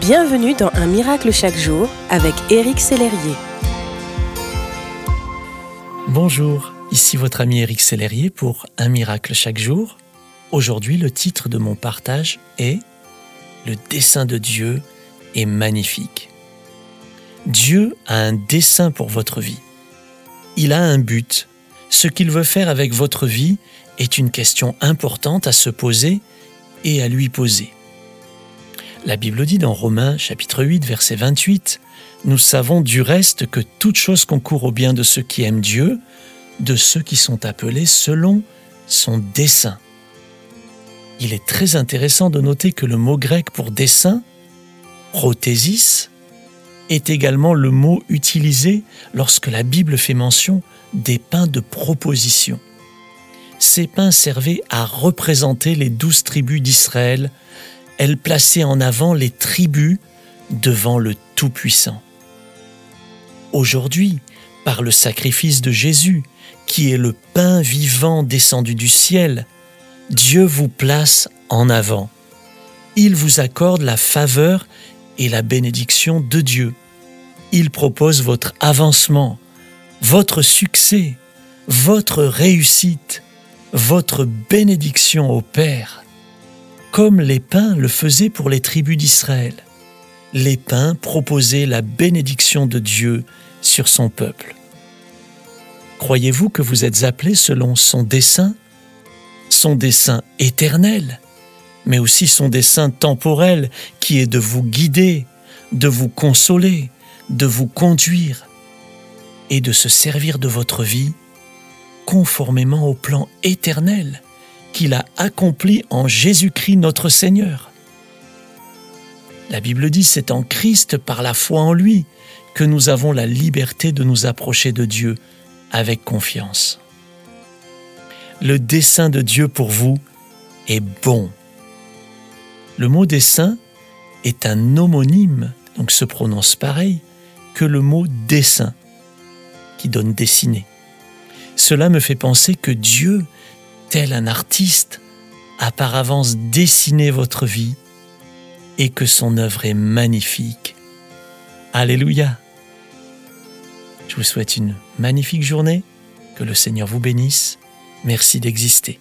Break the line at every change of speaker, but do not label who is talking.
Bienvenue dans Un miracle chaque jour avec Éric Sellerier.
Bonjour, ici votre ami Éric Sellerier pour Un miracle chaque jour. Aujourd'hui, le titre de mon partage est Le dessein de Dieu est magnifique. Dieu a un dessein pour votre vie. Il a un but. Ce qu'il veut faire avec votre vie est une question importante à se poser et à lui poser. La Bible dit dans Romains chapitre 8 verset 28, Nous savons du reste que toute chose concourt au bien de ceux qui aiment Dieu, de ceux qui sont appelés selon son dessein. Il est très intéressant de noter que le mot grec pour dessein, prothésis, est également le mot utilisé lorsque la Bible fait mention des pains de proposition. Ces pains servaient à représenter les douze tribus d'Israël elle plaçait en avant les tribus devant le Tout-Puissant. Aujourd'hui, par le sacrifice de Jésus, qui est le pain vivant descendu du ciel, Dieu vous place en avant. Il vous accorde la faveur et la bénédiction de Dieu. Il propose votre avancement, votre succès, votre réussite, votre bénédiction au Père comme les pains le faisaient pour les tribus d'Israël. Les pains proposaient la bénédiction de Dieu sur son peuple. Croyez-vous que vous êtes appelés selon son dessein, son dessein éternel, mais aussi son dessein temporel qui est de vous guider, de vous consoler, de vous conduire et de se servir de votre vie conformément au plan éternel qu'il a accompli en Jésus-Christ notre Seigneur. La Bible dit c'est en Christ, par la foi en lui, que nous avons la liberté de nous approcher de Dieu avec confiance. Le dessein de Dieu pour vous est bon. Le mot dessein est un homonyme, donc se prononce pareil, que le mot dessin, qui donne dessiner. Cela me fait penser que Dieu tel un artiste, a par avance dessiné votre vie et que son œuvre est magnifique? Alléluia. Je vous souhaite une magnifique journée, que le Seigneur vous bénisse. Merci d'exister.